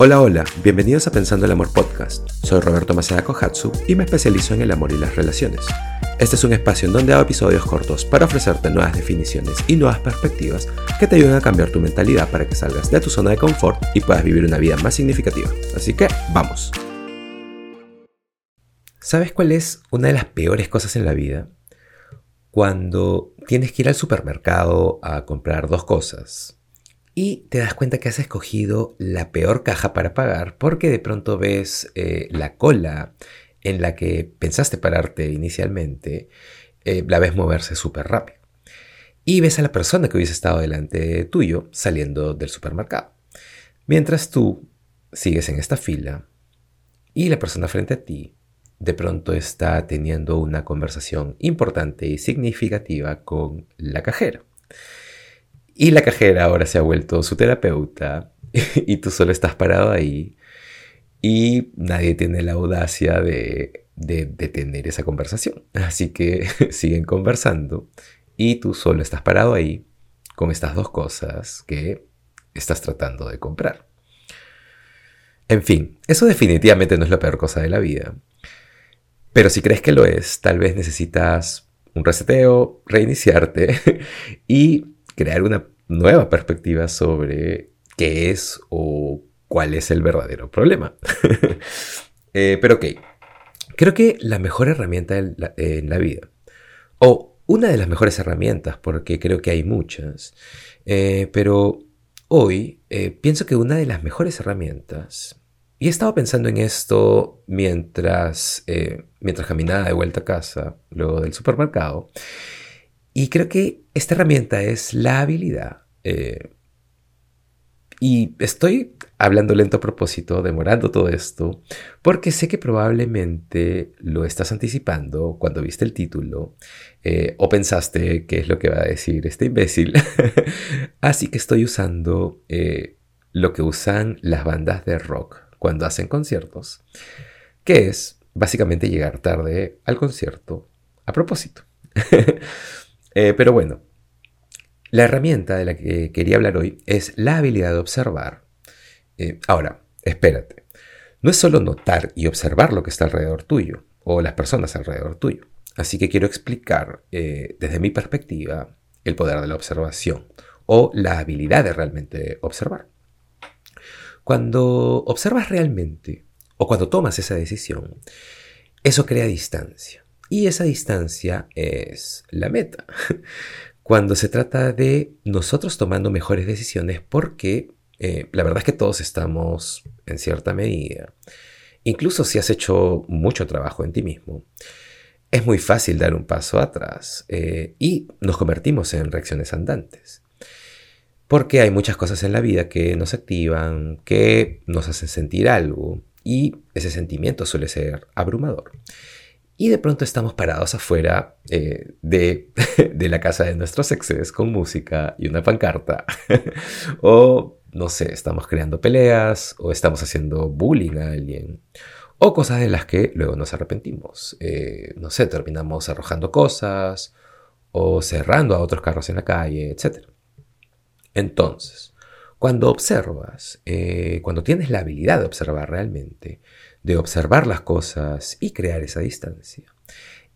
Hola, hola, bienvenidos a Pensando el Amor Podcast. Soy Roberto Maceda Kohatsu y me especializo en el amor y las relaciones. Este es un espacio en donde hago episodios cortos para ofrecerte nuevas definiciones y nuevas perspectivas que te ayuden a cambiar tu mentalidad para que salgas de tu zona de confort y puedas vivir una vida más significativa. Así que, vamos. ¿Sabes cuál es una de las peores cosas en la vida? Cuando tienes que ir al supermercado a comprar dos cosas y te das cuenta que has escogido la peor caja para pagar porque de pronto ves eh, la cola en la que pensaste pararte inicialmente, eh, la ves moverse súper rápido. Y ves a la persona que hubiese estado delante tuyo saliendo del supermercado. Mientras tú sigues en esta fila y la persona frente a ti de pronto está teniendo una conversación importante y significativa con la cajera. Y la cajera ahora se ha vuelto su terapeuta y tú solo estás parado ahí y nadie tiene la audacia de, de, tener esa conversación. Así que siguen conversando y tú solo estás parado ahí con estas dos cosas que estás tratando de comprar. En fin, eso definitivamente no es la peor cosa de la vida. Pero si crees que lo es, tal vez necesitas un reseteo, reiniciarte y crear una nueva perspectiva sobre qué es o cuál es el verdadero problema. Eh, pero ok, creo que la mejor herramienta en la, vida, o una de las mejores herramientas, porque creo que hay muchas, eh, pero hoy eh, pienso que una de las mejores herramientas, y he estado pensando en esto mientras, mientras caminaba de vuelta a casa, luego del supermercado, y creo que esta herramienta es la habilidad. Eh, y estoy hablando lento a propósito, demorando todo esto, porque sé que probablemente lo estás anticipando cuando viste el título eh, o pensaste qué es lo que va a decir este imbécil. Así que estoy usando eh, lo que usan las bandas de rock cuando hacen conciertos, que es básicamente llegar tarde al concierto a propósito. Eh, pero bueno, la herramienta de la que quería hablar hoy es la habilidad de observar. Eh, ahora, espérate. No es solo notar y observar lo que está alrededor tuyo o las personas alrededor tuyo. Así que quiero explicar eh, desde mi perspectiva el poder de la observación o la habilidad de realmente observar. Cuando observas realmente o cuando tomas esa decisión, eso crea distancia. Y esa distancia es la meta. Cuando se trata de nosotros tomando mejores decisiones porque eh, la verdad es que todos estamos en cierta medida, incluso si has hecho mucho trabajo en ti mismo, es muy fácil dar un paso atrás eh, y nos convertimos en reacciones andantes. Porque hay muchas cosas en la vida que nos activan, que nos hacen sentir algo y ese sentimiento suele ser abrumador y de pronto estamos parados afuera eh, de, de, la casa de nuestros exes con música y una pancarta. o, no sé, estamos creando peleas o estamos haciendo bullying a alguien. O cosas de las que luego nos arrepentimos. Eh, no sé, terminamos arrojando cosas o cerrando a otros carros en la calle, etc. Entonces, cuando observas, eh, cuando tienes la habilidad de observar realmente, de observar las cosas y crear esa distancia.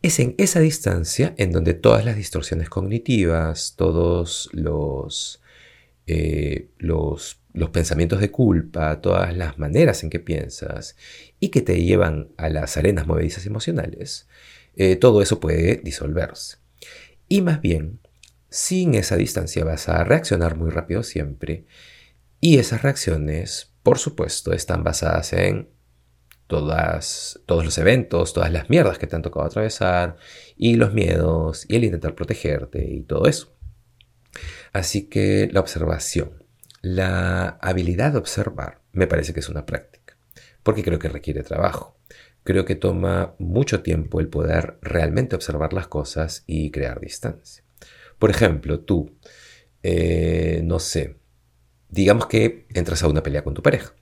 Es en esa distancia en donde todas las distorsiones cognitivas, todos los, eh, los, pensamientos de culpa, todas las maneras en que piensas y que te llevan a las arenas movedizas emocionales, eh, todo eso puede disolverse. Y más bien, sin esa distancia vas a reaccionar muy rápido siempre y esas reacciones, por supuesto, están basadas en todos los eventos, todas las mierdas que te han tocado atravesar, y los miedos, y el intentar protegerte, y todo eso. Así que la observación, la habilidad de observar, me parece que es una práctica, porque creo que requiere trabajo. Creo que toma mucho tiempo el poder realmente observar las cosas y crear distancia. Por ejemplo, tú, eh, no sé, digamos que entras a una pelea con tu pareja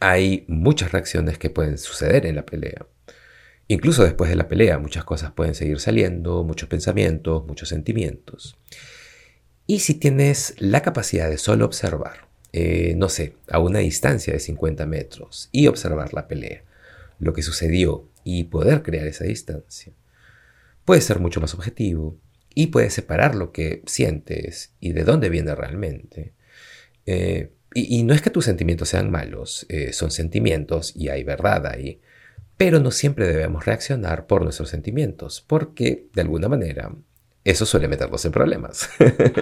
hay muchas reacciones que pueden suceder en la pelea. Incluso después de la pelea muchas cosas pueden seguir saliendo, muchos pensamientos, muchos sentimientos. Y si tienes la capacidad de solo observar eh, no sé, a una distancia de 50 metros y observar la pelea, lo que sucedió y poder crear esa distancia, puede ser mucho más objetivo y puede separar lo que sientes y de dónde viene realmente. Eh, y, no es que tus sentimientos sean malos, eh, son sentimientos y hay verdad ahí, pero no siempre debemos reaccionar por nuestros sentimientos, porque de alguna manera eso suele meternos en problemas.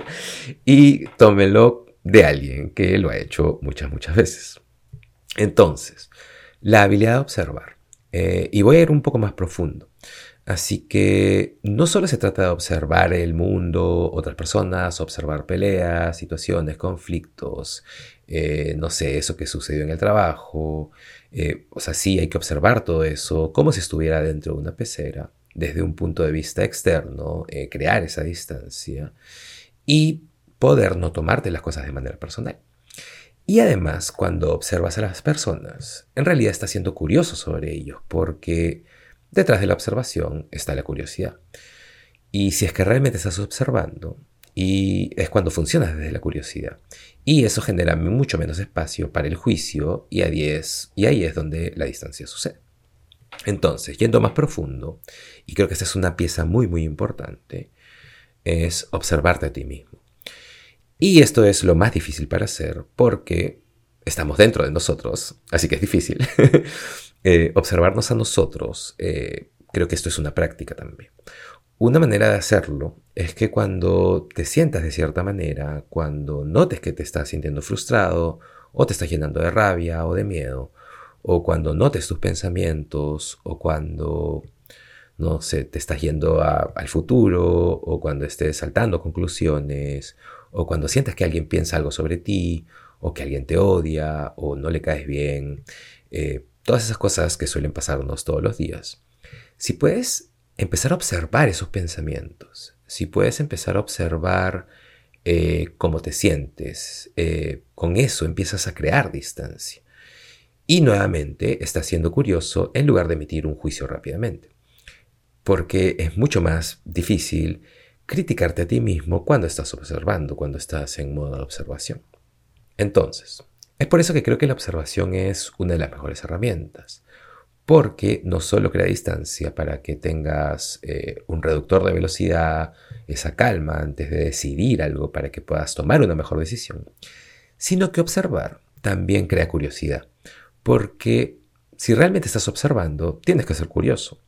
y tómelo de alguien que lo ha hecho muchas, muchas veces. Entonces, la habilidad de observar. Eh, y voy a ir un poco más profundo. Así que no solo se trata de observar el mundo, otras personas, observar peleas, situaciones, conflictos, eh, no sé, eso que sucedió en el trabajo. Eh, o sea, sí hay que observar todo eso como si estuviera dentro de una pecera, desde un punto de vista externo, eh, crear esa distancia y poder no tomarte las cosas de manera personal. Y además, cuando observas a las personas, en realidad estás siendo curioso sobre ellos, porque Detrás de la observación está la curiosidad. Y si es que realmente estás observando, y es cuando funciona desde la curiosidad. Y eso genera mucho menos espacio para el juicio y, ahí es, y ahí es donde la distancia sucede. Entonces, yendo más profundo, y creo que esta es una pieza muy muy importante, es observarte a ti mismo. Y esto es lo más difícil para hacer porque estamos dentro de nosotros, así que es difícil. Eh, observarnos a nosotros, eh, creo que esto es una práctica también. Una manera de hacerlo es que cuando te sientas de cierta manera, cuando notes que te estás sintiendo frustrado o te estás llenando de rabia o de miedo, o cuando notes tus pensamientos, o cuando, no sé, te estás yendo al futuro, o cuando estés saltando conclusiones, o cuando sientas que alguien piensa algo sobre ti, o que alguien te odia, o no le caes bien, eh, todas esas cosas que suelen pasarnos todos los días. Si puedes empezar a observar esos pensamientos, si puedes empezar a observar eh, cómo te sientes, eh, con eso empiezas a crear distancia. Y nuevamente estás siendo curioso en lugar de emitir un juicio rápidamente. Porque es mucho más difícil criticarte a ti mismo cuando estás observando, cuando estás en modo de observación. Entonces, es por eso que creo que la observación es una de las mejores herramientas, porque no solo crea distancia para que tengas eh, un reductor de velocidad, esa calma antes de decidir algo para que puedas tomar una mejor decisión, sino que observar también crea curiosidad, porque si realmente estás observando, tienes que ser curioso.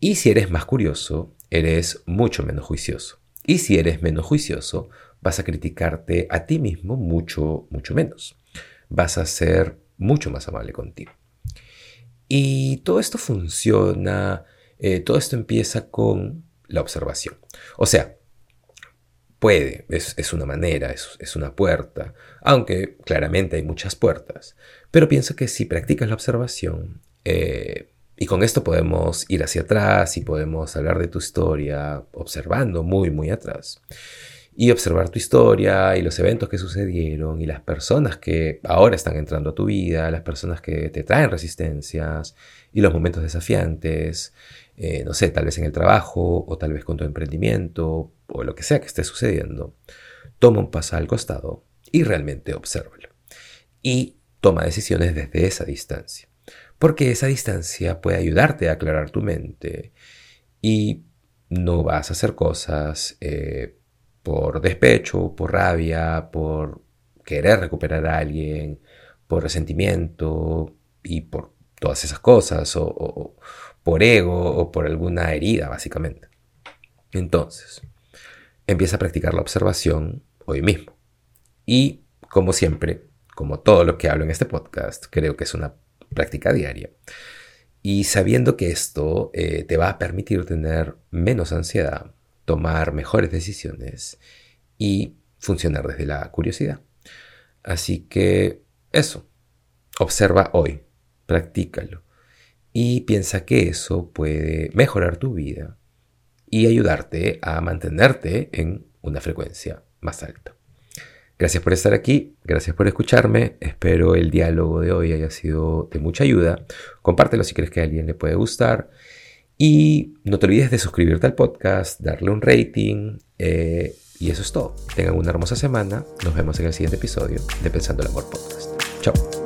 Y si eres más curioso, eres mucho menos juicioso. Y si eres menos juicioso, vas a criticarte a ti mismo mucho, mucho menos vas a ser mucho más amable contigo. Y todo esto funciona, eh, todo esto empieza con la observación. O sea, puede, es, una manera, es, una puerta, aunque claramente hay muchas puertas, pero pienso que si practicas la observación, eh, y con esto podemos ir hacia atrás y podemos hablar de tu historia observando muy, muy atrás y observar tu historia y los eventos que sucedieron y las personas que ahora están entrando a tu vida, las personas que te traen resistencias y los momentos desafiantes, eh, no sé, tal vez en el trabajo o tal vez con tu emprendimiento o lo que sea que esté sucediendo, toma un paso al costado y realmente obsérvalo. Y toma decisiones desde esa distancia, porque esa distancia puede ayudarte a aclarar tu mente y no vas a hacer cosas eh, por despecho, por rabia, por querer recuperar a alguien, por resentimiento y por todas esas cosas, o, por ego o por alguna herida, básicamente. Entonces, empieza a practicar la observación hoy mismo. Y, como siempre, como todo lo que hablo en este podcast, creo que es una práctica diaria. Y sabiendo que esto eh, te va a permitir tener menos ansiedad, tomar mejores decisiones y funcionar desde la curiosidad. Así que eso, observa hoy, practícalo y piensa que eso puede mejorar tu vida y ayudarte a mantenerte en una frecuencia más alta. Gracias por estar aquí, gracias por escucharme, espero el diálogo de hoy haya sido de mucha ayuda. Compártelo si crees que a alguien le puede gustar y no te olvides de suscribirte al podcast, darle un rating. Eh, Y eso es todo. Tengan una hermosa semana. Nos vemos en el siguiente episodio de Pensando el Amor Podcast. Chao.